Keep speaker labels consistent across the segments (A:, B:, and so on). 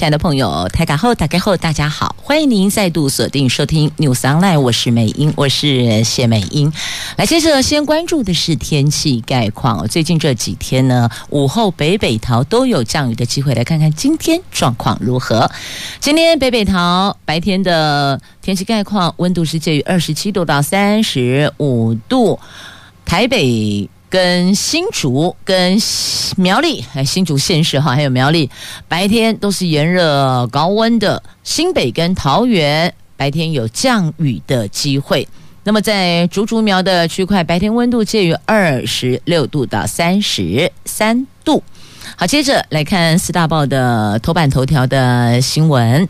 A: 亲爱的朋友，台港后打开后，大家好，欢迎您再度锁定收听 News Online，我是美英，我是谢美英。来，接着先关注的是天气概况。最近这几天呢，午后北北桃都有降雨的机会，来看看今天状况如何。今天北北桃白天的天气概况，温度是介于二十七度到三十五度，台北。跟新竹、跟苗栗，哎，新竹县市哈，还有苗栗，白天都是炎热高温的。新北跟桃园白天有降雨的机会。那么在竹竹苗的区块，白天温度介于二十六度到三十三度。好，接着来看四大报的头版头条的新闻。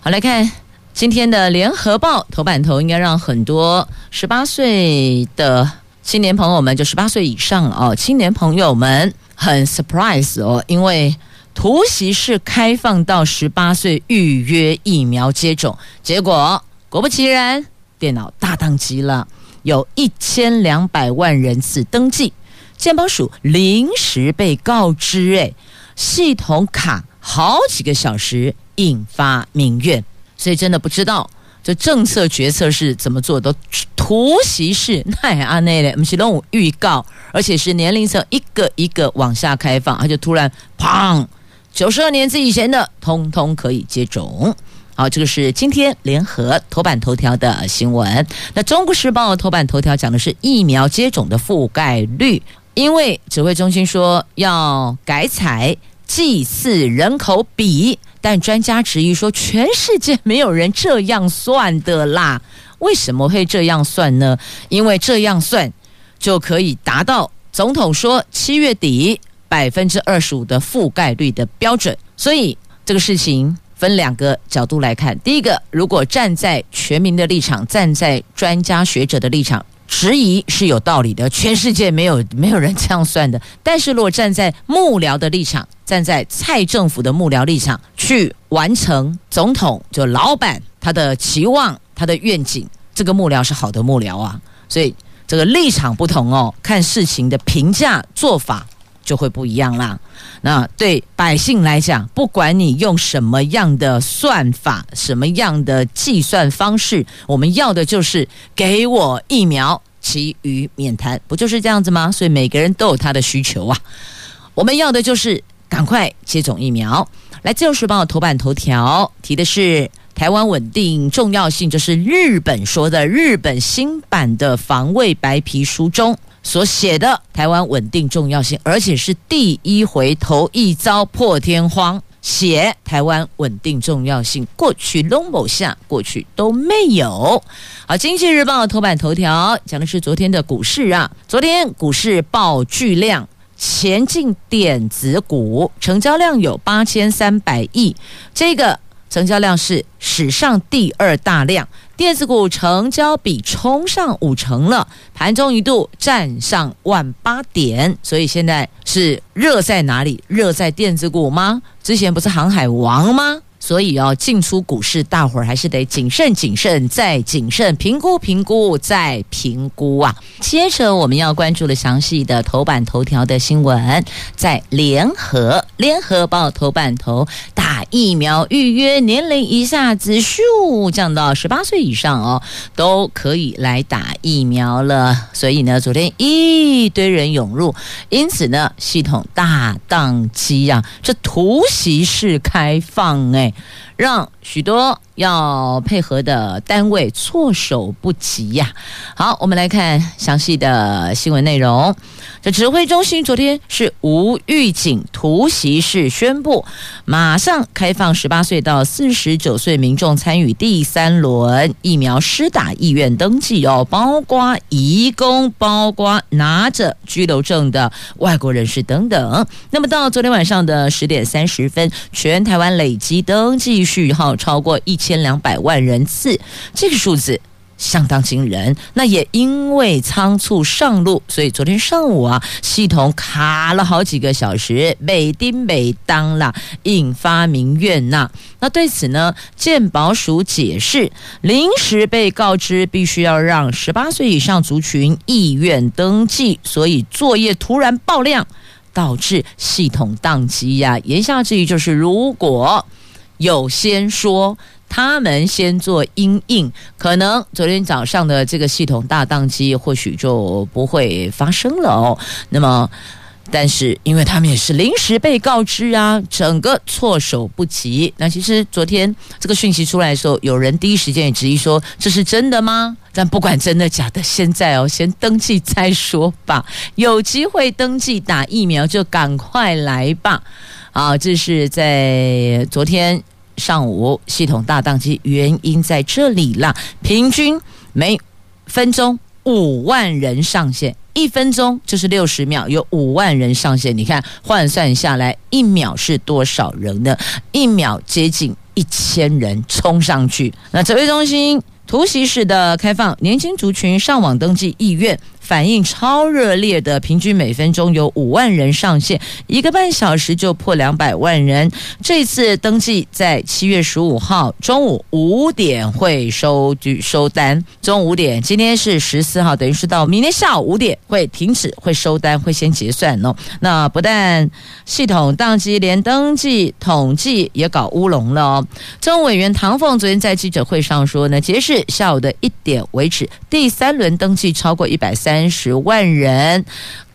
A: 好，来看今天的联合报头版头，应该让很多十八岁的。青年朋友们，就十八岁以上了哦，青年朋友们很 surprise 哦，因为突袭是开放到十八岁预约疫苗接种，结果果不其然，电脑大宕机了，有一千两百万人次登记，健保署临时被告知，诶，系统卡好几个小时，引发民怨，所以真的不知道。这政策决策是怎么做的？突袭式，那也按那嘞，不是都有预告，而且是年龄层一个一个往下开放，他就突然砰，九十二年次以前的通通可以接种。好，这个是今天联合头版头条的新闻。那中国时报头版头条讲的是疫苗接种的覆盖率，因为指挥中心说要改采祭祀人口比。但专家质疑说，全世界没有人这样算的啦。为什么会这样算呢？因为这样算就可以达到总统说七月底百分之二十五的覆盖率的标准。所以这个事情分两个角度来看。第一个，如果站在全民的立场，站在专家学者的立场。质疑是有道理的，全世界没有没有人这样算的。但是如果站在幕僚的立场，站在蔡政府的幕僚立场去完成总统就老板他的期望、他的愿景，这个幕僚是好的幕僚啊。所以这个立场不同哦，看事情的评价做法就会不一样啦。那对百姓来讲，不管你用什么样的算法、什么样的计算方式，我们要的就是给我疫苗，其余免谈，不就是这样子吗？所以每个人都有他的需求啊。我们要的就是赶快接种疫苗。来，自由时报头版头条提的是台湾稳定重要性，就是日本说的日本新版的防卫白皮书中。所写的台湾稳定重要性，而且是第一回头一遭破天荒写台湾稳定重要性，过去龙某下过去都没有。好，经济日报头版头条讲的是昨天的股市啊，昨天股市爆巨量，前进电子股成交量有八千三百亿，这个成交量是史上第二大量。电子股成交比冲上五成了，盘中一度站上万八点，所以现在是热在哪里？热在电子股吗？之前不是航海王吗？所以哦，进出股市，大伙儿还是得谨慎、谨慎再谨慎，评估、评估再评估啊。接着我们要关注的详细的头版头条的新闻，在联合联合报头版头，打疫苗预约年龄一下子咻降到十八岁以上哦，都可以来打疫苗了。所以呢，昨天一堆人涌入，因此呢，系统大宕机啊，这突袭式开放哎。让许多要配合的单位措手不及呀！好，我们来看详细的新闻内容。这指挥中心昨天是无预警突袭式宣布，马上开放十八岁到四十九岁民众参与第三轮疫苗施打意愿登记哦，包括移工，包括拿着居留证的外国人士等等。那么到昨天晚上的十点三十分，全台湾累计登记序号超过一千千两百万人次，这个数字。相当惊人。那也因为仓促上路，所以昨天上午啊，系统卡了好几个小时，每丁每当啦，引发民怨呐。那对此呢，鉴保署解释，临时被告知必须要让十八岁以上族群意愿登记，所以作业突然爆量，导致系统宕机呀。言下之意就是，如果有先说。他们先做因应，可能昨天早上的这个系统大宕机，或许就不会发生了哦。那么，但是因为他们也是临时被告知啊，整个措手不及。那其实昨天这个讯息出来的时候，有人第一时间也质疑说：“这是真的吗？”但不管真的假的，现在哦，先登记再说吧。有机会登记打疫苗，就赶快来吧。好，这是在昨天。上午系统大宕机，原因在这里啦。平均每分钟五万人上线，一分钟就是六十秒，有五万人上线。你看换算下来，一秒是多少人呢？一秒接近一千人冲上去。那指挥中心突袭式的开放，年轻族群上网登记意愿。反应超热烈的，平均每分钟有五万人上线，一个半小时就破两百万人。这次登记在七月十五号中午五点会收据收单，中午五点。今天是十四号，等于是到明天下午五点会停止，会收单，会先结算哦。那不但系统宕机，连登记统计也搞乌龙了哦。政务委员唐凤昨天在记者会上说呢，截至下午的一点为止，第三轮登记超过一百三。三十万人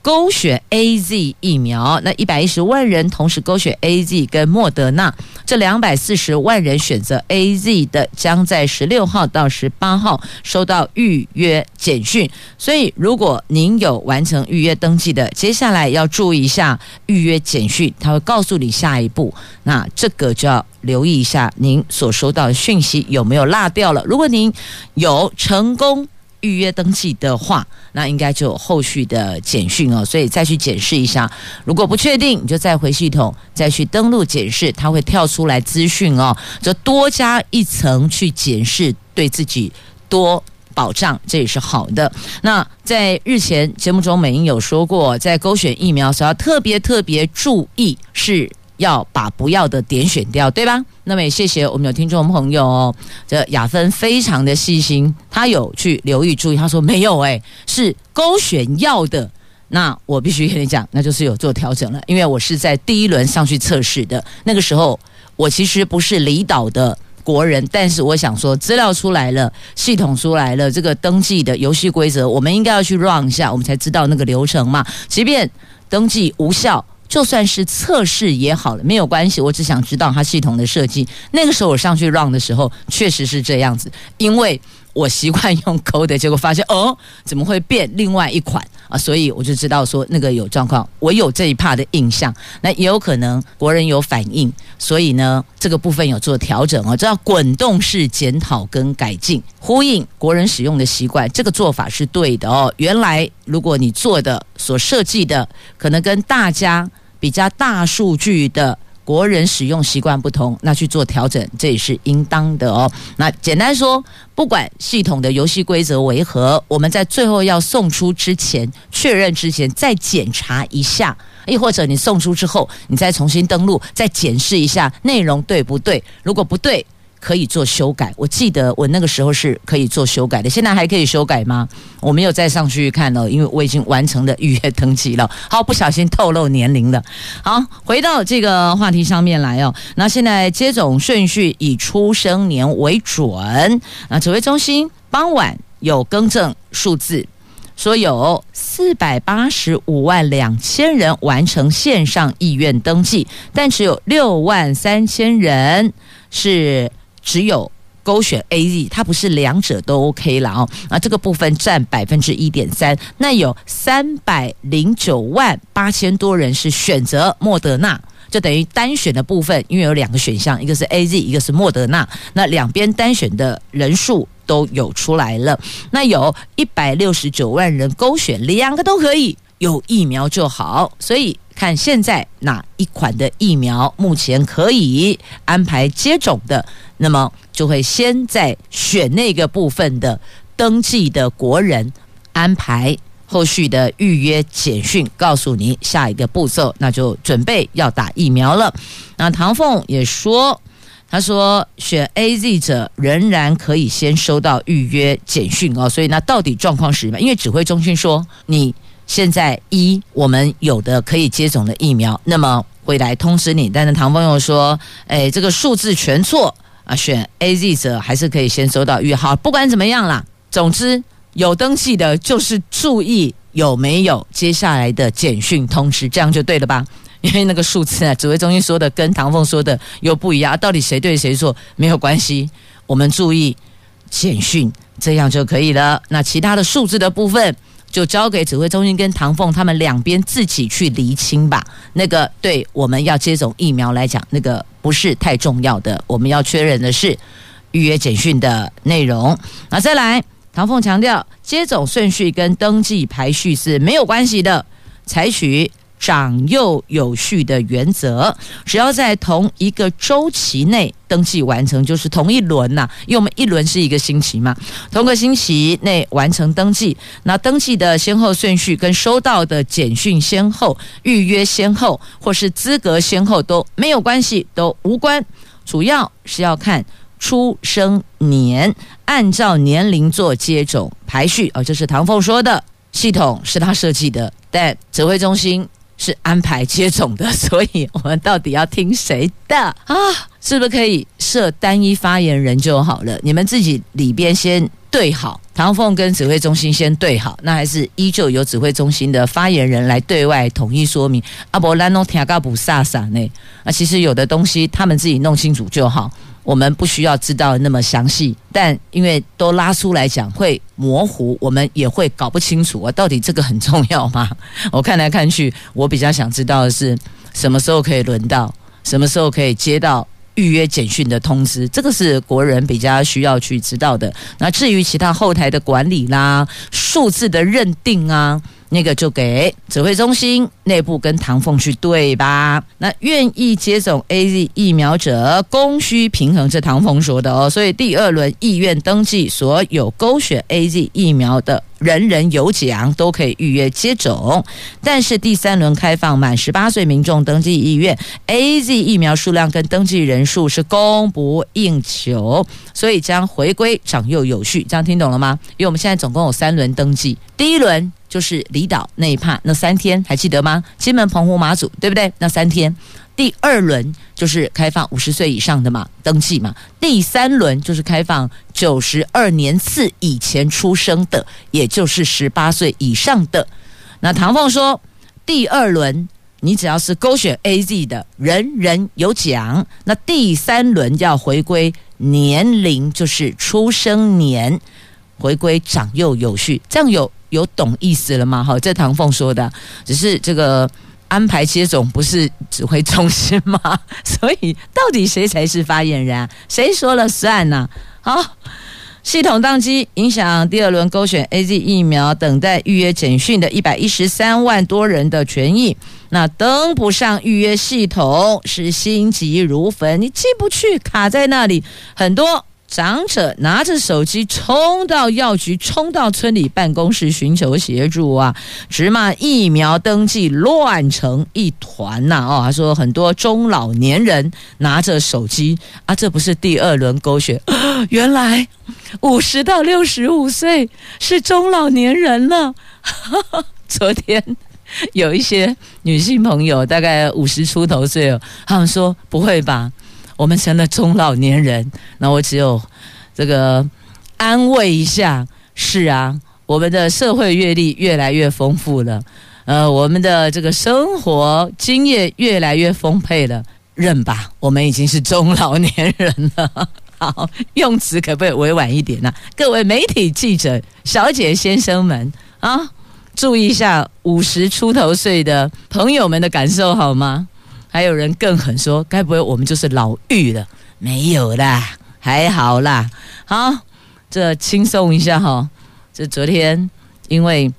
A: 勾选 AZ 疫苗，那一百一十万人同时勾选 AZ 跟莫德纳，这两百四十万人选择 AZ 的，将在十六号到十八号收到预约简讯。所以，如果您有完成预约登记的，接下来要注意一下预约简讯，他会告诉你下一步。那这个就要留意一下，您所收到的讯息有没有落掉了。如果您有成功。预约登记的话，那应该就有后续的简讯哦，所以再去检视一下。如果不确定，你就再回系统再去登录检视，它会跳出来资讯哦，就多加一层去检视，对自己多保障，这也是好的。那在日前节目中，美英有说过，在勾选疫苗时要特别特别注意是。要把不要的点选掉，对吧？那么也谢谢我们有听众朋友哦，这雅芬非常的细心，他有去留意注意，他说没有诶，是勾选要的。那我必须跟你讲，那就是有做调整了，因为我是在第一轮上去测试的，那个时候我其实不是离岛的国人，但是我想说资料出来了，系统出来了，这个登记的游戏规则，我们应该要去 run 一下，我们才知道那个流程嘛。即便登记无效。就算是测试也好了，没有关系。我只想知道它系统的设计。那个时候我上去 run 的时候，确实是这样子，因为我习惯用勾的，结果发现哦，怎么会变另外一款啊？所以我就知道说那个有状况。我有这一 part 的印象，那也有可能国人有反应，所以呢，这个部分有做调整哦，这叫滚动式检讨跟改进，呼应国人使用的习惯，这个做法是对的哦。原来如果你做的所设计的，可能跟大家。比较大数据的国人使用习惯不同，那去做调整，这也是应当的哦。那简单说，不管系统的游戏规则为何，我们在最后要送出之前，确认之前再检查一下，亦或者你送出之后，你再重新登录，再检视一下内容对不对？如果不对，可以做修改，我记得我那个时候是可以做修改的，现在还可以修改吗？我没有再上去看了，因为我已经完成了预约登记了。好，不小心透露年龄了。好，回到这个话题上面来哦。那现在接种顺序以出生年为准。那指挥中心傍晚有更正数字，说有四百八十五万两千人完成线上意愿登记，但只有六万三千人是。只有勾选 AZ，它不是两者都 OK 了哦。啊，这个部分占百分之一点三。那有三百零九万八千多人是选择莫德纳，就等于单选的部分，因为有两个选项，一个是 AZ，一个是莫德纳。那两边单选的人数都有出来了。那有一百六十九万人勾选两个都可以，有疫苗就好。所以看现在哪一款的疫苗目前可以安排接种的。那么就会先在选那个部分的登记的国人安排后续的预约简讯，告诉你下一个步骤，那就准备要打疫苗了。那唐凤也说，他说选 AZ 者仍然可以先收到预约简讯哦，所以那到底状况是什么？因为指挥中心说你现在一我们有的可以接种的疫苗，那么会来通知你。但是唐凤又说，哎，这个数字全错啊，选 AZ 者还是可以先收到预约。好，不管怎么样啦。总之，有登记的，就是注意有没有接下来的简讯通知，这样就对了吧？因为那个数字啊，指挥中心说的跟唐凤说的又不一样，到底谁对谁错没有关系，我们注意简讯，这样就可以了。那其他的数字的部分，就交给指挥中心跟唐凤他们两边自己去厘清吧。那个对我们要接种疫苗来讲，那个不是太重要的，我们要确认的是预约简讯的内容。那再来。唐凤强调，接种顺序跟登记排序是没有关系的，采取长幼有序的原则，只要在同一个周期内登记完成，就是同一轮呐、因为我们一轮是一个星期嘛，同个星期内完成登记，那登记的先后顺序跟收到的简讯先后、预约先后或是资格先后都没有关系，都无关，主要是要看。出生年按照年龄做接种排序哦，这是唐凤说的，系统是他设计的，但指挥中心是安排接种的，所以我们到底要听谁的啊？是不是可以设单一发言人就好了？你们自己里边先对好，唐凤跟指挥中心先对好，那还是依旧由指挥中心的发言人来对外统一说明。阿伯兰诺听嘎不飒飒呢？啊，其实有的东西他们自己弄清楚就好。我们不需要知道那么详细，但因为都拉出来讲会模糊，我们也会搞不清楚啊，到底这个很重要吗？我看来看去，我比较想知道的是什么时候可以轮到，什么时候可以接到预约简讯的通知，这个是国人比较需要去知道的。那至于其他后台的管理啦、数字的认定啊。那个就给指挥中心内部跟唐凤去对吧？那愿意接种 AZ 疫苗者，供需平衡，这唐凤说的哦。所以第二轮意愿登记，所有勾选 AZ 疫苗的。人人有奖，都可以预约接种，但是第三轮开放满十八岁民众登记意愿，AZ 疫苗数量跟登记人数是供不应求，所以将回归长幼有序，这样听懂了吗？因为我们现在总共有三轮登记，第一轮就是离岛那一趴，那三天还记得吗？金门、澎湖、马祖，对不对？那三天。第二轮就是开放五十岁以上的嘛，登记嘛。第三轮就是开放九十二年次以前出生的，也就是十八岁以上的。那唐凤说，第二轮你只要是勾选 AZ 的，人人有奖。那第三轮要回归年龄，就是出生年，回归长幼有序，这样有有懂意思了吗？好，这唐凤说的，只是这个。安排接种不是指挥中心吗？所以到底谁才是发言人？谁说了算呢？好，系统当机影响第二轮勾选 AZ 疫苗等待预约简讯的一百一十三万多人的权益。那登不上预约系统是心急如焚，你进不去，卡在那里，很多。长者拿着手机冲到药局，冲到村里办公室寻求协助啊！直骂疫苗登记乱成一团呐！哦，他说很多中老年人拿着手机啊，这不是第二轮勾选，原来五十到六十五岁是中老年人了。昨天有一些女性朋友，大概五十出头岁哦，他们说不会吧？我们成了中老年人，那我只有这个安慰一下。是啊，我们的社会阅历越来越丰富了，呃，我们的这个生活经验越来越丰沛了。认吧，我们已经是中老年人了。好，用词可不可以委婉一点呢？各位媒体记者、小姐、先生们啊，注意一下五十出头岁的朋友们的感受好吗？还有人更狠说，该不会我们就是老嫗了？没有啦，还好啦。好，这轻松一下哈。这昨天因为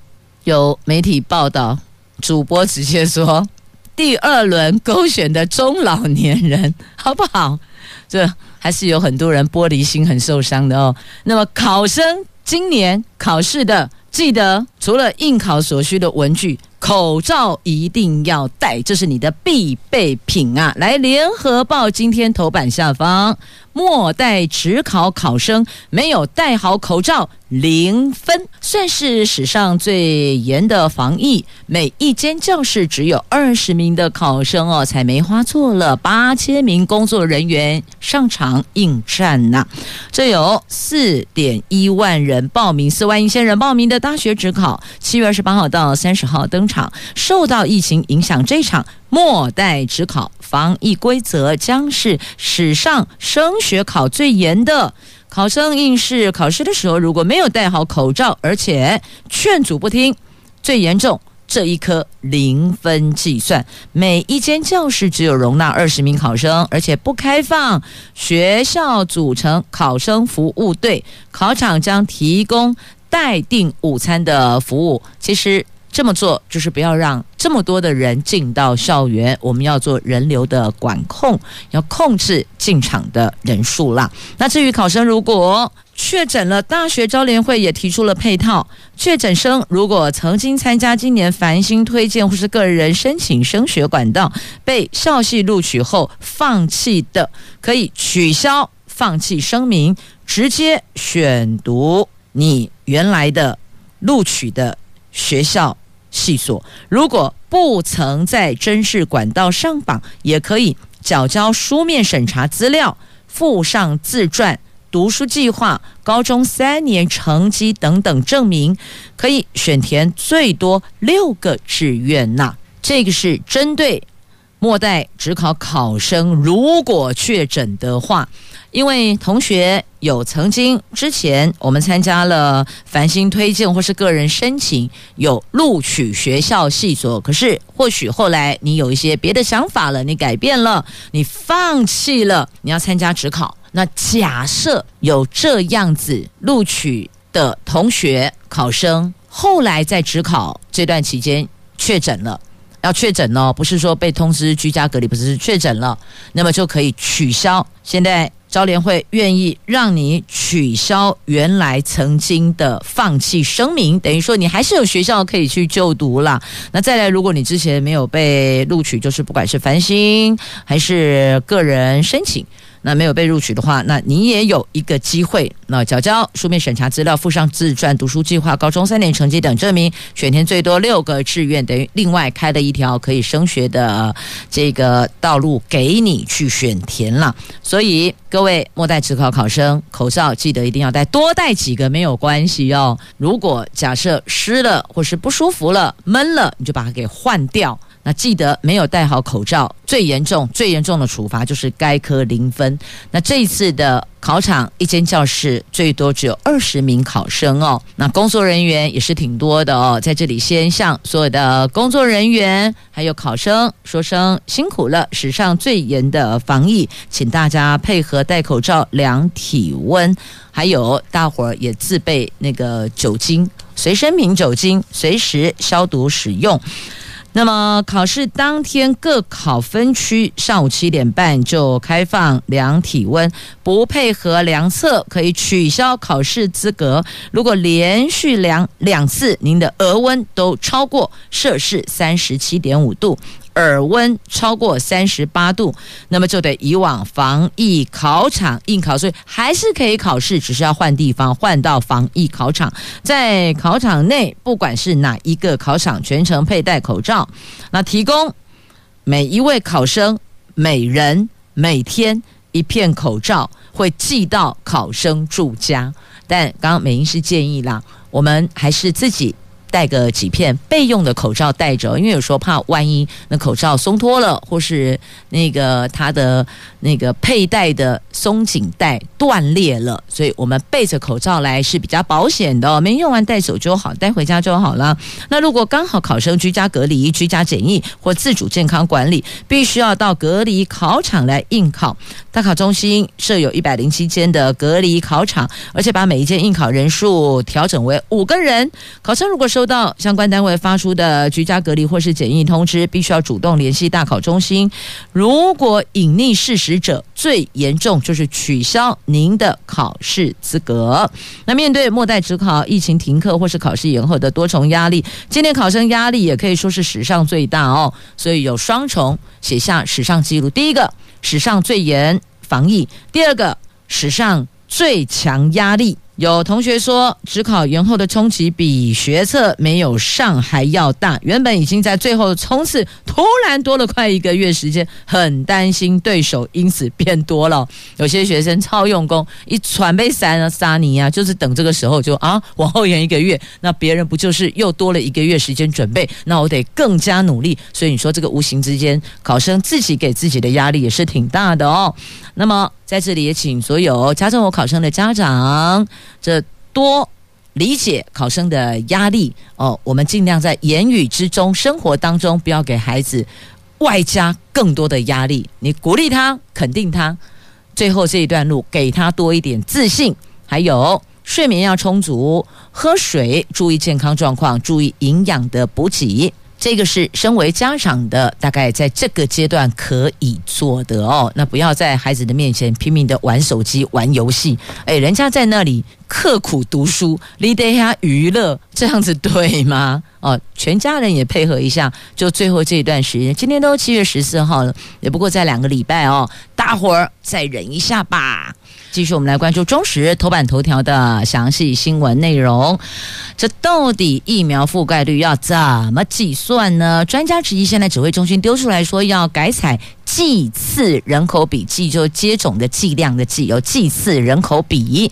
A: 有媒体报道，主播直接说第二轮勾选的中老年人好不好？这还是有很多人玻璃心很受伤的哦。那么考生今年考试的，记得除了应考所需的文具，口罩一定要戴，这是你的必备品啊！来，联合报今天头版下方。末代指考考生没有戴好口罩，零分，算是史上最严的防疫。每一间教室只有二十名的考生哦，才没花错了八千名工作人员上场应战呐、这有四点一万人报名，四万一千人报名的大学指考，七月二十八号到三十号登场。受到疫情影响，这场。末代指考防疫规则将是史上升学考最严的。考生应试考试的时候，如果没有戴好口罩，而且劝阻不听，最严重这一科零分计算。每一间教室只有容纳二十名考生，而且不开放学校组成考生服务队。考场将提供待定午餐的服务。其实。这么做就是不要让这么多的人进到校园，我们要做人流的管控，要控制进场的人数啦。那至于考生如果确诊了，大学招联会也提出了配套，确诊生如果曾经参加今年繁星推荐或是个人申请升学管道被校系录取后放弃的，可以取消放弃声明，直接选读你原来的录取的学校。细所，如果不曾在甄试管道上榜，也可以缴交书面审查资料，附上自传、读书计划、高中三年成绩等等证明，可以选填最多六个志愿呐。这个是针对末代指考考生，如果确诊的话。因为同学有曾经之前我们参加了繁星推荐或是个人申请有录取学校系所，可是或许后来你有一些别的想法了，你改变了，你放弃了你要参加指考。那假设有这样子录取的同学考生，后来在指考这段期间确诊了，要确诊哦，不是说被通知居家隔离，不是，确诊了，那么就可以取消现在。招联会愿意让你取消原来曾经的放弃声明，等于说你还是有学校可以去就读了。那再来，如果你之前没有被录取，就是不管是繁星还是个人申请。那没有被录取的话，那你也有一个机会，那缴交书面审查资料，附上自传、读书计划、高中三年成绩等证明，选填最多六个志愿，等于另外开了一条可以升学的这个道路给你去选填了。所以各位末代职考考生，口罩记得一定要戴，多戴几个没有关系哦。如果假设湿了或是不舒服了、闷了，你就把它给换掉。那记得没有戴好口罩，最严重、最严重的处罚就是该科零分。那这一次的考场，一间教室最多只有二十名考生哦。那工作人员也是挺多的哦。在这里先向所有的工作人员还有考生说声辛苦了，史上最严的防疫，请大家配合戴口罩、量体温，还有大伙儿也自备那个酒精，随身瓶酒精，随时消毒使用。那么考试当天各考分区上午七点半就开放量体温，不配合量测可以取消考试资格。如果连续量两次，您的额温都超过摄氏三十七点五度。耳温超过三十八度，那么就得移往防疫考场应考，所以还是可以考试，只是要换地方，换到防疫考场。在考场内，不管是哪一个考场，全程佩戴口罩。那提供每一位考生每人每天一片口罩，会寄到考生住家。但刚刚美英是建议啦，我们还是自己。带个几片备用的口罩带着，因为有时候怕万一那口罩松脱了，或是那个它的那个佩戴的松紧带断裂了，所以我们备着口罩来是比较保险的。没用完带走就好，带回家就好了。那如果刚好考生居家隔离、居家检疫或自主健康管理，必须要到隔离考场来应考。大考中心设有一百零七间的隔离考场，而且把每一间应考人数调整为五个人。考生如果收到相关单位发出的居家隔离或是检疫通知，必须要主动联系大考中心。如果隐匿事实者，最严重就是取消您的考试资格。那面对末代指考、疫情停课或是考试延后的多重压力，今年考生压力也可以说是史上最大哦。所以有双重写下史上记录：第一个，史上最严防疫；第二个，史上最强压力。有同学说，只考延后的冲击比学测没有上还要大。原本已经在最后冲刺，突然多了快一个月时间，很担心对手因此变多了。有些学生超用功，一传被三了杀你啊，就是等这个时候就啊往后延一个月，那别人不就是又多了一个月时间准备？那我得更加努力。所以你说这个无形之间，考生自己给自己的压力也是挺大的哦。那么在这里也请所有家中有考生的家长，这多理解考生的压力哦。我们尽量在言语之中、生活当中，不要给孩子外加更多的压力。你鼓励他、肯定他，最后这一段路给他多一点自信。还有睡眠要充足，喝水，注意健康状况，注意营养的补给。这个是身为家长的，大概在这个阶段可以做的哦。那不要在孩子的面前拼命的玩手机、玩游戏。哎，人家在那里刻苦读书，你得下娱乐，这样子对吗？哦，全家人也配合一下，就最后这一段时间，今天都七月十四号了，也不过在两个礼拜哦，大伙儿再忍一下吧。继续，我们来关注中时头版头条的详细新闻内容。这到底疫苗覆盖率要怎么计算呢？专家质疑，现在指挥中心丢出来说要改采剂次人口比，剂就接种的剂量的剂，有剂次人口比。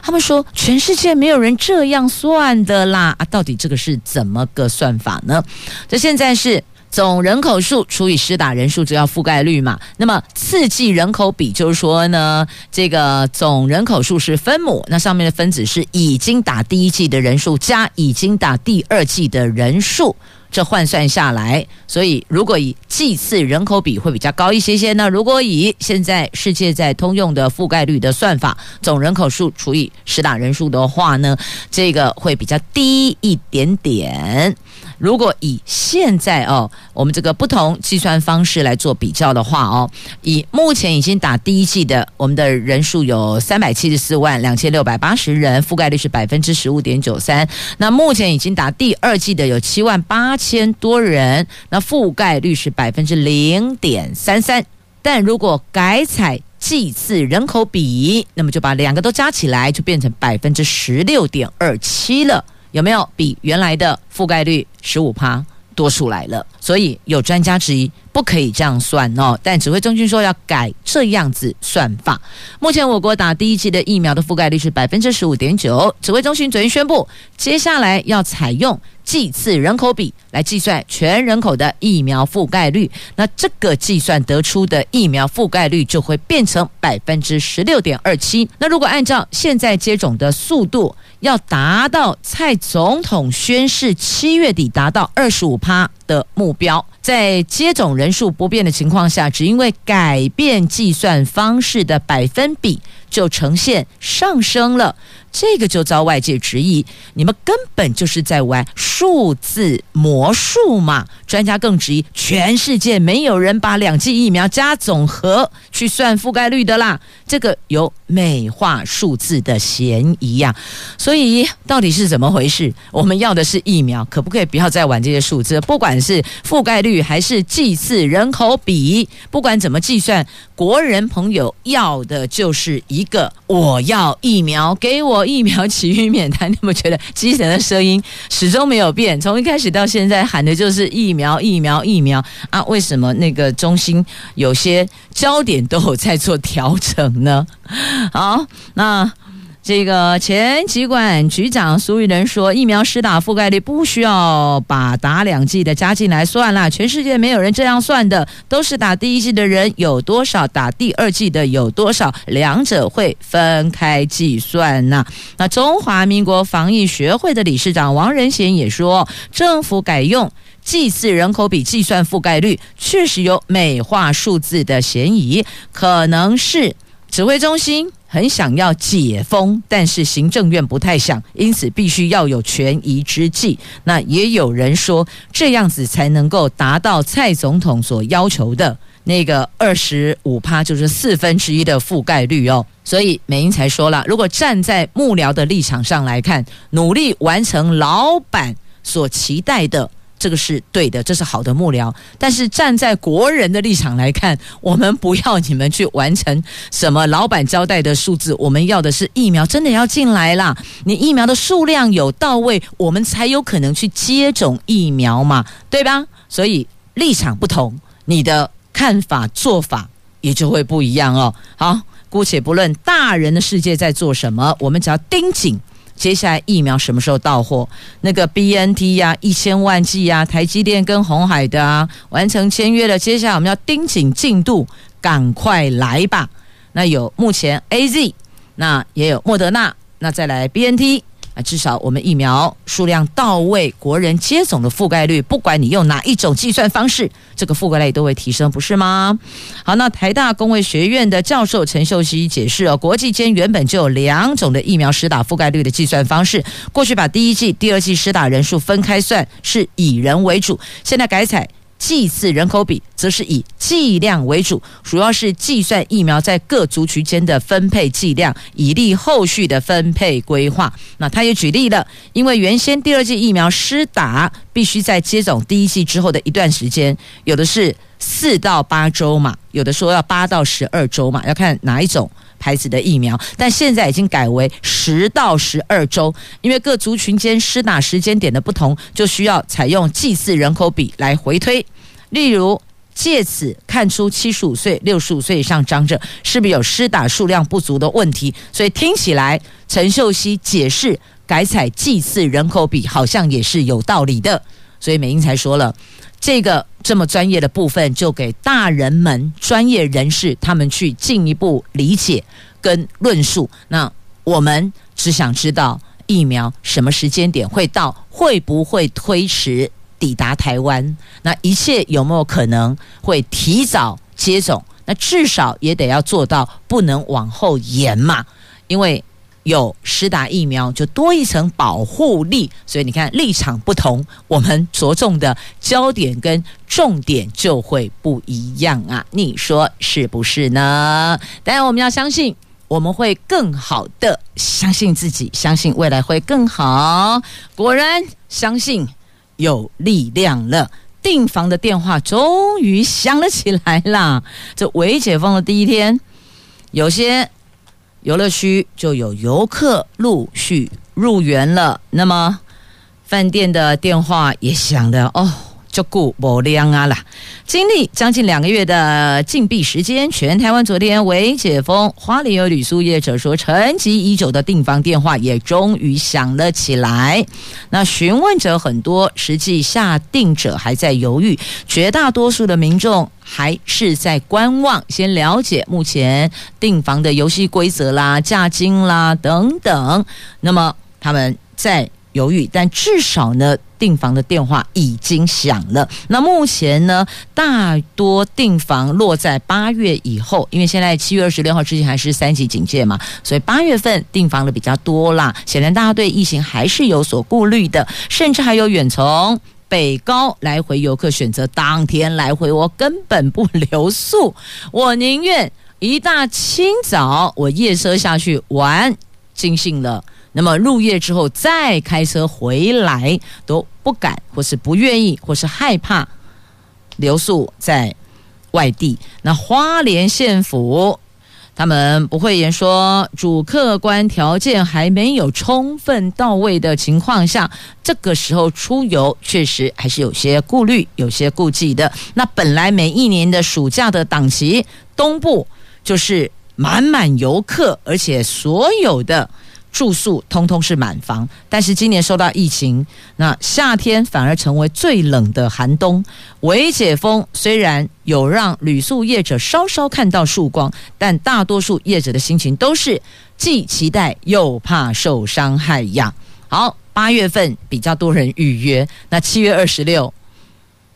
A: 他们说全世界没有人这样算的啦啊！到底这个是怎么个算法呢？这现在是。总人口数除以施打人数，就要覆盖率嘛。那么次剂人口比就是说呢，这个总人口数是分母，那上面的分子是已经打第一剂的人数加已经打第二剂的人数，这换算下来，所以如果以剂次人口比会比较高一些些那。如果以现在世界在通用的覆盖率的算法，总人口数除以施打人数的话呢，这个会比较低一点点。如果以现在哦，我们这个不同计算方式来做比较的话哦，以目前已经打第一剂的，我们的人数有三百七十四万两千六百八十人，覆盖率是百分之十五点九三。那目前已经打第二剂的有七万八千多人，那覆盖率是百分之零点三三。但如果改采剂次人口比，那么就把两个都加起来，就变成百分之十六点二七了。有没有比原来的覆盖率十五趴多出来了？所以有专家质疑不可以这样算哦。但指挥中心说要改这样子算法。目前我国打第一剂的疫苗的覆盖率是百分之十五点九。指挥中心昨天宣布，接下来要采用剂次人口比来计算全人口的疫苗覆盖率。那这个计算得出的疫苗覆盖率就会变成百分之十六点二七。那如果按照现在接种的速度，要达到蔡总统宣誓七月底达到二十五趴的目标，在接种人数不变的情况下，只因为改变计算方式的百分比就呈现上升了。这个就遭外界质疑，你们根本就是在玩数字魔术嘛！专家更质疑，全世界没有人把两剂疫苗加总和去算覆盖率的啦，这个有美化数字的嫌疑呀。所以到底是怎么回事？我们要的是疫苗，可不可以不要再玩这些数字？不管是覆盖率还是剂次人口比，不管怎么计算，国人朋友要的就是一个：我要疫苗，给我。疫苗起于免谈，你们觉得基层的声音始终没有变？从一开始到现在喊的就是疫苗、疫苗、疫苗啊！为什么那个中心有些焦点都有在做调整呢？好，那。这个前疾管局长苏育仁说，疫苗施打覆盖率不需要把打两剂的加进来算了，全世界没有人这样算的，都是打第一剂的人有多少，打第二剂的有多少，两者会分开计算呐。那中华民国防疫学会的理事长王仁贤也说，政府改用剂次人口比计算覆盖率，确实有美化数字的嫌疑，可能是指挥中心。很想要解封，但是行政院不太想，因此必须要有权宜之计。那也有人说，这样子才能够达到蔡总统所要求的那个二十五趴，就是四分之一的覆盖率哦。所以美英才说了，如果站在幕僚的立场上来看，努力完成老板所期待的。这个是对的，这是好的幕僚。但是站在国人的立场来看，我们不要你们去完成什么老板交代的数字，我们要的是疫苗真的要进来啦。你疫苗的数量有到位，我们才有可能去接种疫苗嘛，对吧？所以立场不同，你的看法做法也就会不一样哦。好，姑且不论大人的世界在做什么，我们只要盯紧。接下来疫苗什么时候到货？那个 BNT 呀、啊，一千万剂呀、啊，台积电跟鸿海的啊，完成签约了。接下来我们要盯紧进度，赶快来吧。那有目前 AZ，那也有莫德纳，那再来 BNT。啊，至少我们疫苗数量到位，国人接种的覆盖率，不管你用哪一种计算方式，这个覆盖率都会提升，不是吗？好，那台大公卫学院的教授陈秀熙解释哦，国际间原本就有两种的疫苗施打覆盖率的计算方式，过去把第一季、第二季施打人数分开算，是以人为主，现在改采。祭祀人口比则是以剂量为主，主要是计算疫苗在各族群间的分配剂量，以利后续的分配规划。那他也举例了，因为原先第二剂疫苗施打必须在接种第一剂之后的一段时间，有的是四到八周嘛，有的说要八到十二周嘛，要看哪一种牌子的疫苗。但现在已经改为十到十二周，因为各族群间施打时间点的不同，就需要采用祭祀人口比来回推。例如，借此看出七十五岁、六十五岁以上长者是不是有施打数量不足的问题？所以听起来，陈秀熙解释改采祭祀人口比好像也是有道理的。所以美英才说了，这个这么专业的部分，就给大人们、专业人士他们去进一步理解跟论述。那我们只想知道疫苗什么时间点会到，会不会推迟？抵达台湾，那一切有没有可能会提早接种？那至少也得要做到不能往后延嘛，因为有施打疫苗就多一层保护力。所以你看立场不同，我们着重的焦点跟重点就会不一样啊！你说是不是呢？当然我们要相信，我们会更好的，相信自己，相信未来会更好。果然相信。有力量了，订房的电话终于响了起来啦！这微解封的第一天，有些游乐区就有游客陆续入园了。那么，饭店的电话也响了哦。就顾不良啊啦！经历将近两个月的禁闭时间，全台湾昨天为解封，花莲有旅宿业者说，沉寂已久的订房电话也终于响了起来。那询问者很多，实际下订者还在犹豫，绝大多数的民众还是在观望，先了解目前订房的游戏规则啦、价金啦等等。那么他们在。犹豫，但至少呢，订房的电话已经响了。那目前呢，大多订房落在八月以后，因为现在七月二十六号之前还是三级警戒嘛，所以八月份订房的比较多啦。显然大家对疫情还是有所顾虑的，甚至还有远从北高来回游客选择当天来回，我根本不留宿，我宁愿一大清早我夜车下去玩，尽兴了。那么入夜之后再开车回来都不敢，或是不愿意，或是害怕留宿在外地。那花莲县府他们不讳言说，主客观条件还没有充分到位的情况下，这个时候出游确实还是有些顾虑、有些顾忌的。那本来每一年的暑假的档期，东部就是满满游客，而且所有的。住宿通通是满房，但是今年受到疫情，那夏天反而成为最冷的寒冬。微解封虽然有让旅宿业者稍稍看到曙光，但大多数业者的心情都是既期待又怕受伤害呀。好，八月份比较多人预约，那七月二十六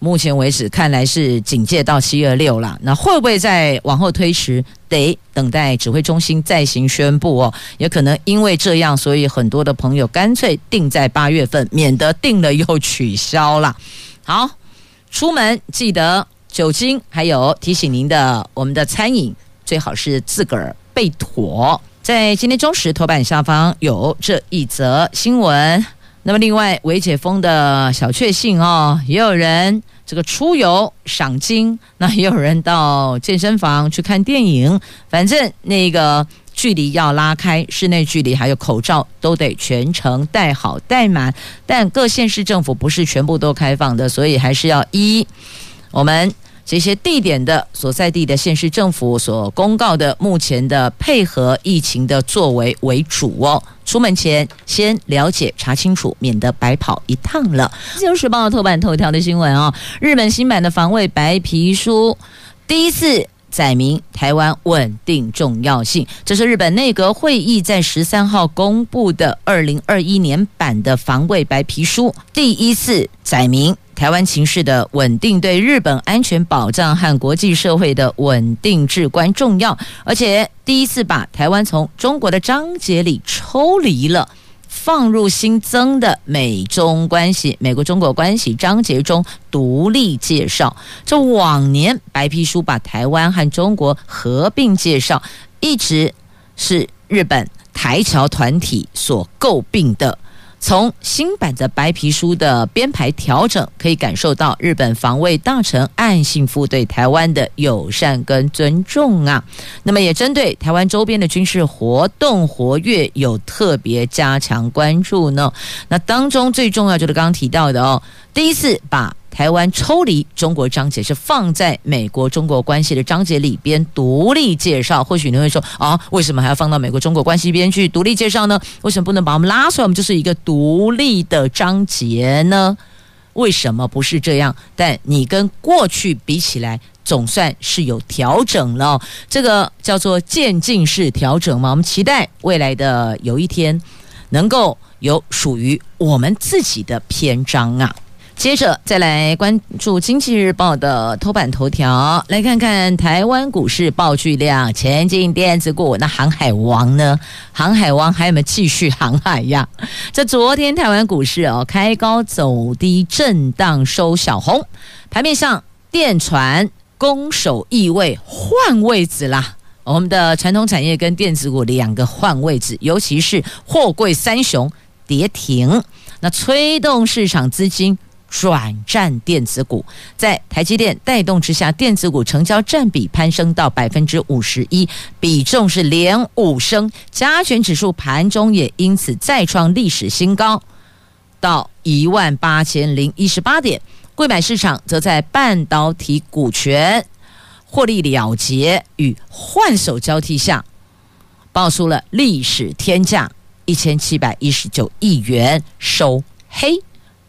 A: 目前为止看来是警戒到七月六了，那会不会再往后推迟？得等待指挥中心再行宣布哦。也可能因为这样，所以很多的朋友干脆定在八月份，免得定了又取消了。好，出门记得酒精，还有提醒您的，我们的餐饮最好是自个儿备妥。在今天中时头版下方有这一则新闻。那么，另外，微解封的小确幸哦，也有人这个出游赏金，那也有人到健身房去看电影。反正那个距离要拉开，室内距离还有口罩都得全程戴好戴满。但各县市政府不是全部都开放的，所以还是要依我们这些地点的所在地的县市政府所公告的目前的配合疫情的作为为主哦。出门前先了解查清楚，免得白跑一趟了。自由时报头版头条的新闻啊，日本新版的防卫白皮书第一次载明台湾稳定重要性。这是日本内阁会议在十三号公布的二零二一年版的防卫白皮书，第一次载明。台湾情势的稳定对日本安全保障和国际社会的稳定至关重要，而且第一次把台湾从中国的章节里抽离了，放入新增的美中关系、美国中国关系章节中独立介绍。这往年白皮书把台湾和中国合并介绍，一直是日本台侨团体所诟病的。从新版的白皮书的编排调整，可以感受到日本防卫大臣岸信夫对台湾的友善跟尊重啊。那么也针对台湾周边的军事活动活跃有特别加强关注呢。那当中最重要就是刚刚提到的哦，第一次把。台湾抽离中国章节是放在美国中国关系的章节里边独立介绍。或许你会说啊，为什么还要放到美国中国关系边去独立介绍呢？为什么不能把我们拉出来？我们就是一个独立的章节呢？为什么不是这样？但你跟过去比起来，总算是有调整了。这个叫做渐进式调整嘛。我们期待未来的有一天，能够有属于我们自己的篇章啊。接着再来关注《经济日报》的头版头条，来看看台湾股市爆巨量，前进电子股，那航海王呢？航海王还有没有继续航海呀？这昨天台湾股市哦，开高走低，震荡收小红，盘面上电传攻守易位，换位置啦。我们的传统产业跟电子股两个换位置，尤其是货柜三雄跌停，那催动市场资金。转战电子股，在台积电带动之下，电子股成交占比攀升到百分之五十一，比重是连五升，加权指数盘中也因此再创历史新高，到一万八千零一十八点。柜买市场则在半导体股权获利了结与换手交替下，爆出了历史天价一千七百一十九亿元，收黑。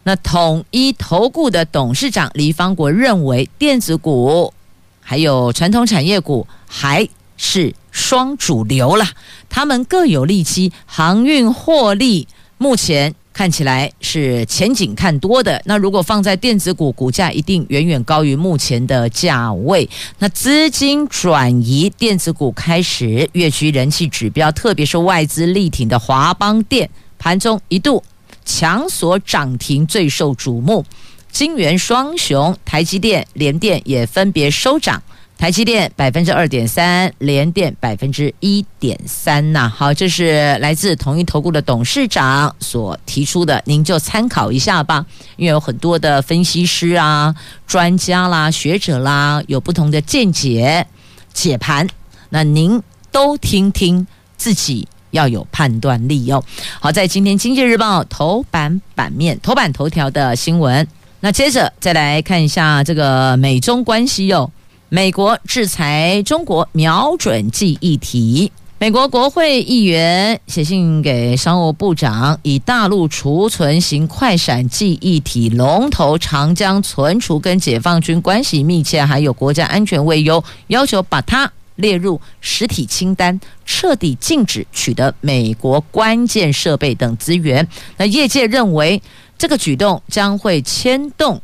A: 那统一投顾的董事长黎方国认为，电子股还有传统产业股还是双主流啦，他们各有利基，航运获利目前看起来是前景看多的。那如果放在电子股，股价一定远远高于目前的价位。那资金转移电子股开始跃居人气指标，特别是外资力挺的华邦电，盘中一度。强锁涨停最受瞩目，金圆双雄台积电、联电也分别收涨，台积电百分之二点三，联电百分之一点三呐。好，这是来自同一投顾的董事长所提出的，您就参考一下吧。因为有很多的分析师啊、专家啦、学者啦，有不同的见解解盘，那您都听听自己。要有判断力哦。好，在今天《经济日报》头版版面、头版头条的新闻。那接着再来看一下这个美中关系哦。美国制裁中国，瞄准记忆体。美国国会议员写信给商务部长，以大陆储存型快闪记忆体龙头长江存储跟解放军关系密切，还有国家安全为由，要求把它。列入实体清单，彻底禁止取得美国关键设备等资源。那业界认为，这个举动将会牵动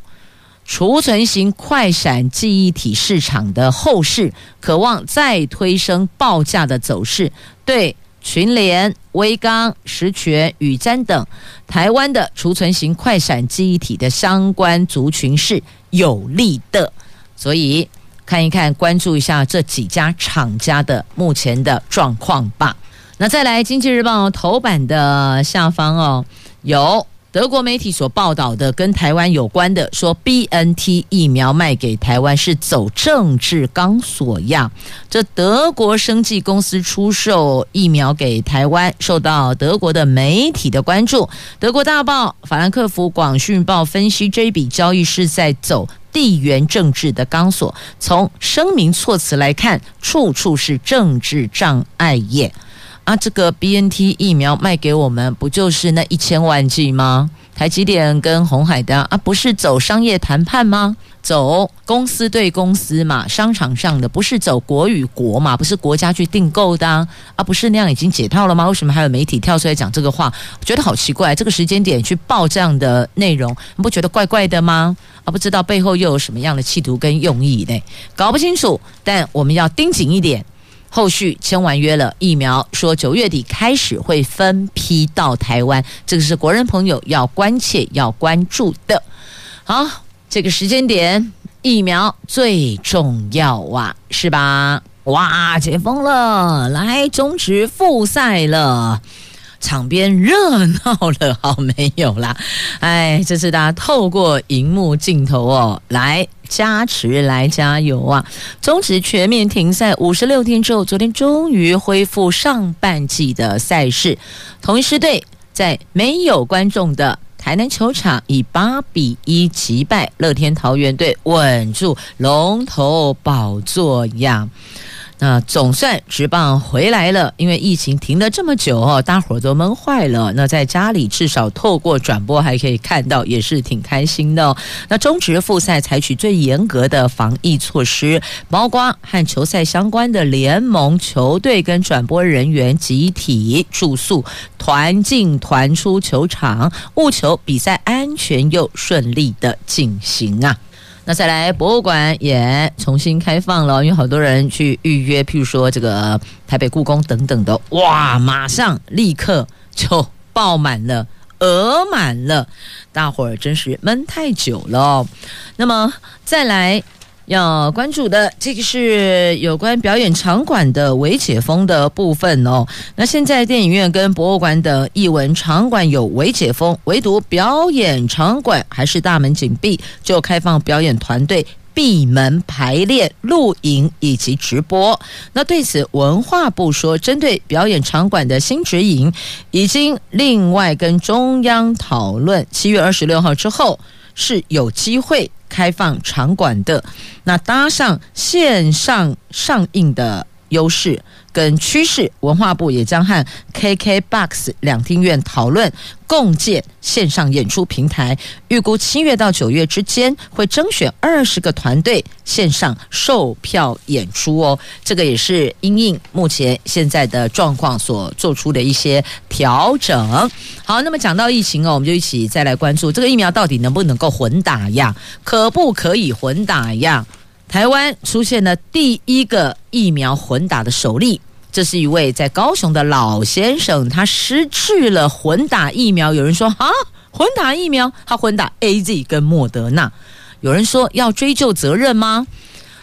A: 储存型快闪记忆体市场的后市，可望再推升报价的走势，对群联、威刚、实权、宇瞻等台湾的储存型快闪记忆体的相关族群是有利的。所以看一看，关注一下这几家厂家的目前的状况吧。那再来，《经济日报》头版的下方哦，有。德国媒体所报道的跟台湾有关的，说 BNT 疫苗卖给台湾是走政治钢索呀。这德国生技公司出售疫苗给台湾，受到德国的媒体的关注。德国大报法兰克福广讯报分析，这笔交易是在走地缘政治的钢索。从声明措辞来看，处处是政治障碍耶。啊，这个 BNT 疫苗卖给我们，不就是那一千万剂吗？台积电跟红海的啊，不是走商业谈判吗？走公司对公司嘛，商场上的不是走国与国嘛，不是国家去订购的啊，啊，不是那样已经解套了吗？为什么还有媒体跳出来讲这个话？觉得好奇怪，这个时间点去报这样的内容，你不觉得怪怪的吗？啊，不知道背后又有什么样的企图跟用意呢？搞不清楚，但我们要盯紧一点。后续签完约了，疫苗说九月底开始会分批到台湾，这个是国人朋友要关切、要关注的。好，这个时间点疫苗最重要啊，是吧？哇，解封了，来终止复赛了。场边热闹了，好没有啦？哎，这次大家透过荧幕镜头哦，来加持，来加油啊！中止全面停赛五十六天之后，昨天终于恢复上半季的赛事。统一狮队在没有观众的台南球场以八比一击败乐天桃园队，稳住龙头宝座呀！那总算职棒回来了，因为疫情停了这么久哦，大伙都闷坏了。那在家里至少透过转播还可以看到，也是挺开心的哦。那中职复赛采取最严格的防疫措施，包括和球赛相关的联盟球队跟转播人员集体住宿，团进团出球场，务求比赛安全又顺利的进行啊。那再来，博物馆也重新开放了，因为好多人去预约，譬如说这个台北故宫等等的，哇，马上立刻就爆满了，额满了，大伙儿真是闷太久了。那么再来。要关注的这个是有关表演场馆的微解封的部分哦。那现在电影院跟博物馆等艺文场馆有微解封，唯独表演场馆还是大门紧闭，就开放表演团队闭门排练、录影以及直播。那对此，文化部说，针对表演场馆的新指引，已经另外跟中央讨论，七月二十六号之后是有机会。开放场馆的，那搭上线上上映的优势跟趋势，文化部也将和 KKBOX 两厅院讨论共建线上演出平台，预估七月到九月之间会征选二十个团队线上售票演出哦。这个也是因应目前现在的状况所做出的一些调整。好，那么讲到疫情哦，我们就一起再来关注这个疫苗到底能不能够混打呀？可不可以混打呀？台湾出现了第一个疫苗混打的首例，这是一位在高雄的老先生，他失去了混打疫苗。有人说啊，混打疫苗，他混打 AZ 跟莫德纳。有人说要追究责任吗？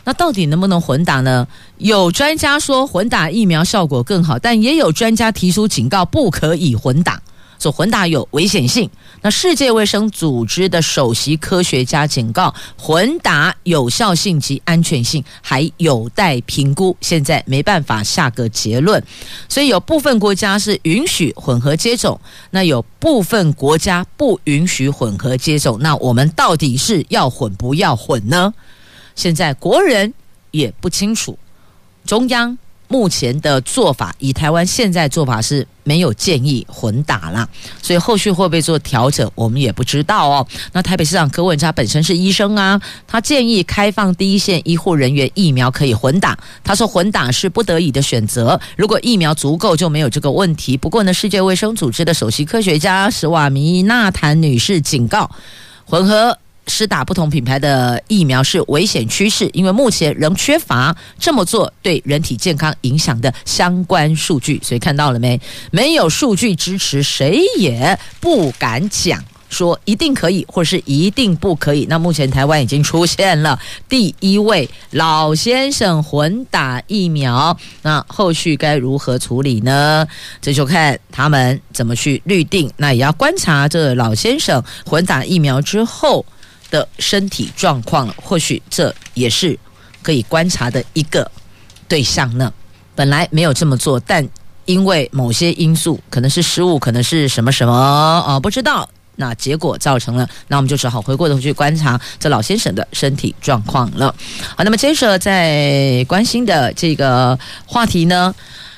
A: 那到底能不能混打呢？有专家说混打疫苗效果更好，但也有专家提出警告，不可以混打。做混打有危险性，那世界卫生组织的首席科学家警告，混打有效性及安全性还有待评估，现在没办法下个结论。所以有部分国家是允许混合接种，那有部分国家不允许混合接种。那我们到底是要混不要混呢？现在国人也不清楚，中央。目前的做法，以台湾现在做法是没有建议混打啦，所以后续会不会做调整，我们也不知道哦。那台北市长柯文哲本身是医生啊，他建议开放第一线医护人员疫苗可以混打，他说混打是不得已的选择，如果疫苗足够就没有这个问题。不过呢，世界卫生组织的首席科学家史瓦米纳坦女士警告，混合。施打不同品牌的疫苗是危险趋势，因为目前仍缺乏这么做对人体健康影响的相关数据。所以看到了没？没有数据支持，谁也不敢讲。说一定可以，或是一定不可以。那目前台湾已经出现了第一位老先生混打疫苗，那后续该如何处理呢？这就看他们怎么去预定。那也要观察这老先生混打疫苗之后的身体状况了。或许这也是可以观察的一个对象呢。本来没有这么做，但因为某些因素，可能是失误，可能是什么什么啊，不知道。那结果造成了，那我们就只好回过头去观察这老先生的身体状况了。好，那么接着在关心的这个话题呢，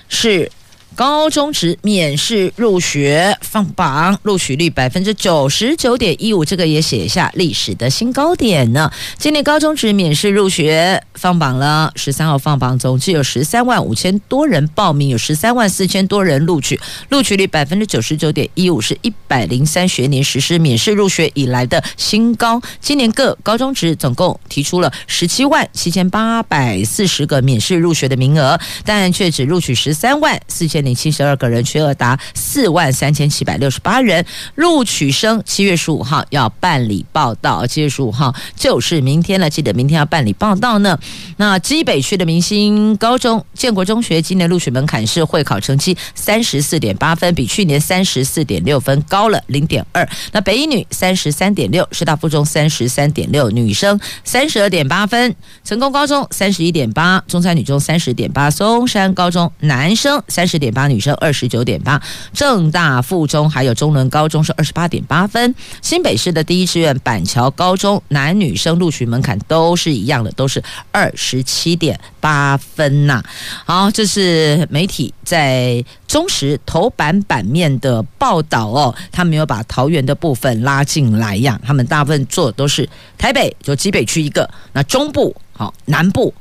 A: 是。高中职免试入学放榜，录取率百分之九十九点一五，这个也写下历史的新高点呢。今年高中职免试入学放榜了，十三号放榜，总计有十三万五千多人报名，有十三万四千多人录取，录取率百分之九十九点一五，是一百零三学年实施免试入学以来的新高。今年各高中职总共提出了十七万七千八百四十个免试入学的名额，但却只录取十三万四千。零七十二个人，缺额达四万三千七百六十八人。录取生七月十五号要办理报到，七月十五号就是明天了，记得明天要办理报到呢。那基北区的明星高中建国中学今年录取门槛是会考成绩三十四点八分，比去年三十四点六分高了零点二。那北一女三十三点六，师大附中三十三点六，女生三十二点八分。成功高中三十一点八，中山女中三十点八，松山高中男生三十点。八女生二十九点八，正大附中还有中仑高中是二十八点八分。新北市的第一志愿板桥高中男女生录取门槛都是一样的，都是二十七点八分呐、好，这是媒体在中时头版版面的报道哦，他没有把桃园的部分拉进来呀。他们大部分做的都是台北，就基北区一个，那中部好，南部。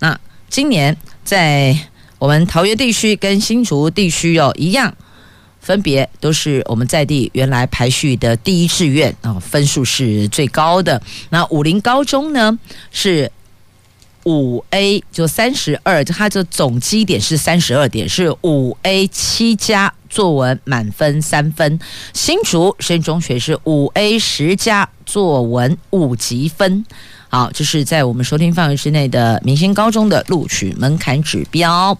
A: 那今年在。我们桃园地区跟新竹地区哦一样，分别都是我们在地原来排序的第一志愿啊，分数是最高的。那武林高中呢是五 A，就三十二，它的总基点是三十二点，是五 A 七加，作文满分三分。新竹实验中学是五 A 十加，作文五级分。好，这是在我们收听范围之内的明星高中的录取门槛指标。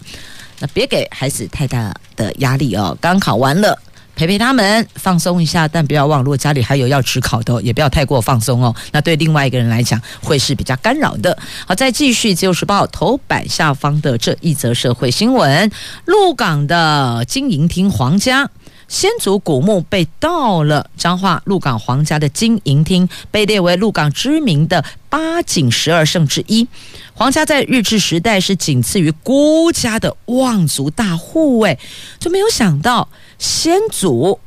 A: 那别给孩子太大的压力哦。刚考完了，陪陪他们，放松一下。但不要忘，如果家里还有要指考的，也不要太过放松哦。那对另外一个人来讲，会是比较干扰的。好，再继续《自由时报》头版下方的这一则社会新闻：鹿港的金银厅皇家。先祖古墓被盗了，彰化鹿港皇家的金银厅被列为鹿港知名的八景十二圣之一。皇家在日治时代是仅次于辜家的望族大户，哎，就没有想到先祖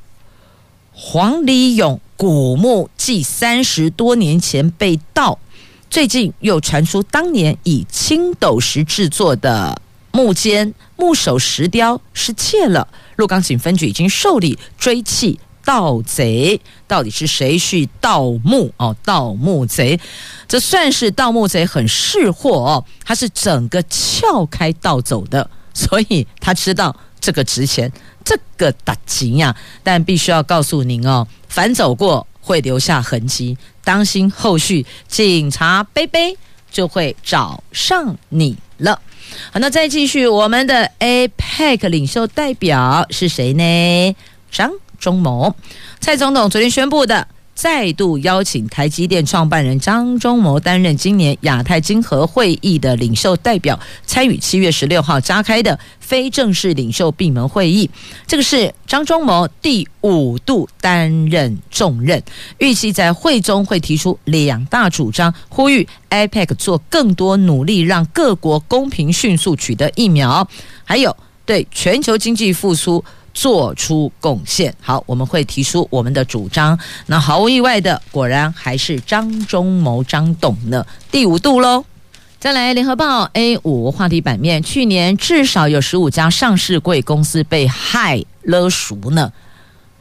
A: 黄礼勇古墓继三十多年前被盗，最近又传出当年以青斗石制作的木间木首石雕失窃了。鹿港警分局已经受理追缉盗贼，到底是谁去盗墓？哦，盗墓贼，这算是盗墓贼很识货哦，他是整个撬开盗走的，所以他知道这个值钱，这个打紧呀。但必须要告诉您哦，反走过会留下痕迹，当心后续警察杯杯就会找上你了。好，那再继续，我们的 APEC 领袖代表是谁呢？张忠谋，蔡总统昨天宣布的。再度邀请台积电创办人张忠谋担任今年亚太经合会议的领袖代表，参与七月十六号召开的非正式领袖闭门会议。这个是张忠谋第五度担任重任，预计在会中会提出两大主张，呼吁 APEC 做更多努力，让各国公平迅速取得疫苗，还有对全球经济复苏。做出贡献。好，我们会提出我们的主张。那毫无意外的，果然还是张忠谋张董呢。第五度喽。再来，联合报 A 五话题版面，去年至少有十五家上市贵公司被害勒赎呢，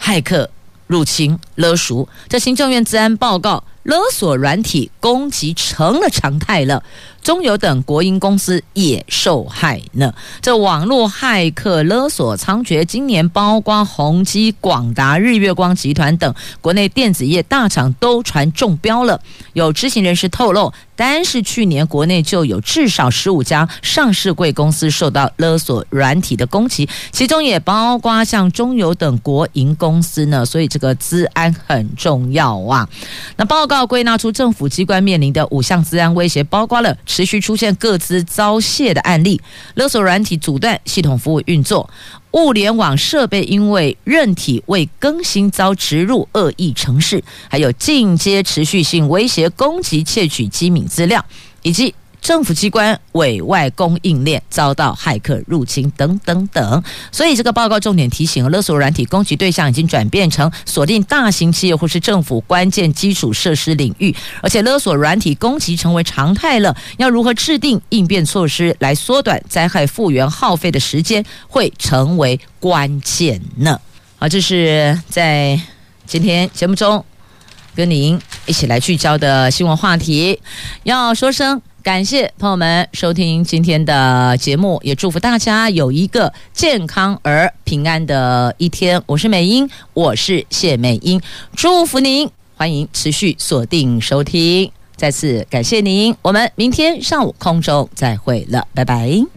A: 骇客入侵勒赎。这行政院治安报告勒索软体攻击成了常态了，中油等国营公司也受害呢。这网络骇客勒索猖獗，今年包括宏基、广达、日月光集团等国内电子业大厂都传中标了。有知情人士透露，单是去年国内就有至少十五家上市贵公司受到勒索软体的攻击，其中也包括像中油等国营公司呢。所以这个资安很重要啊。那。报告归纳出政府机关面临的五项资安威胁，包括了持续出现各自遭泄的案例、勒索软体阻断系统服务运作、物联网设备因为韧体未更新遭植入恶意程式，还有进阶持续性威胁攻击窃取机敏资料，以及。政府机关委外供应链遭到骇客入侵等等等，所以这个报告重点提醒，勒索软体攻击对象已经转变成锁定大型企业或是政府关键基础设施领域，而且勒索软体攻击成为常态了。要如何制定应变措施来缩短灾害复原耗费的时间，会成为关键呢？好，这是在今天节目中跟您一起来聚焦的新闻话题，要说声。感谢朋友们收听今天的节目，也祝福大家有一个健康而平安的一天。我是美英，我是谢美英，祝福您，欢迎持续锁定收听，再次感谢您，我们明天上午空中再会了，拜拜。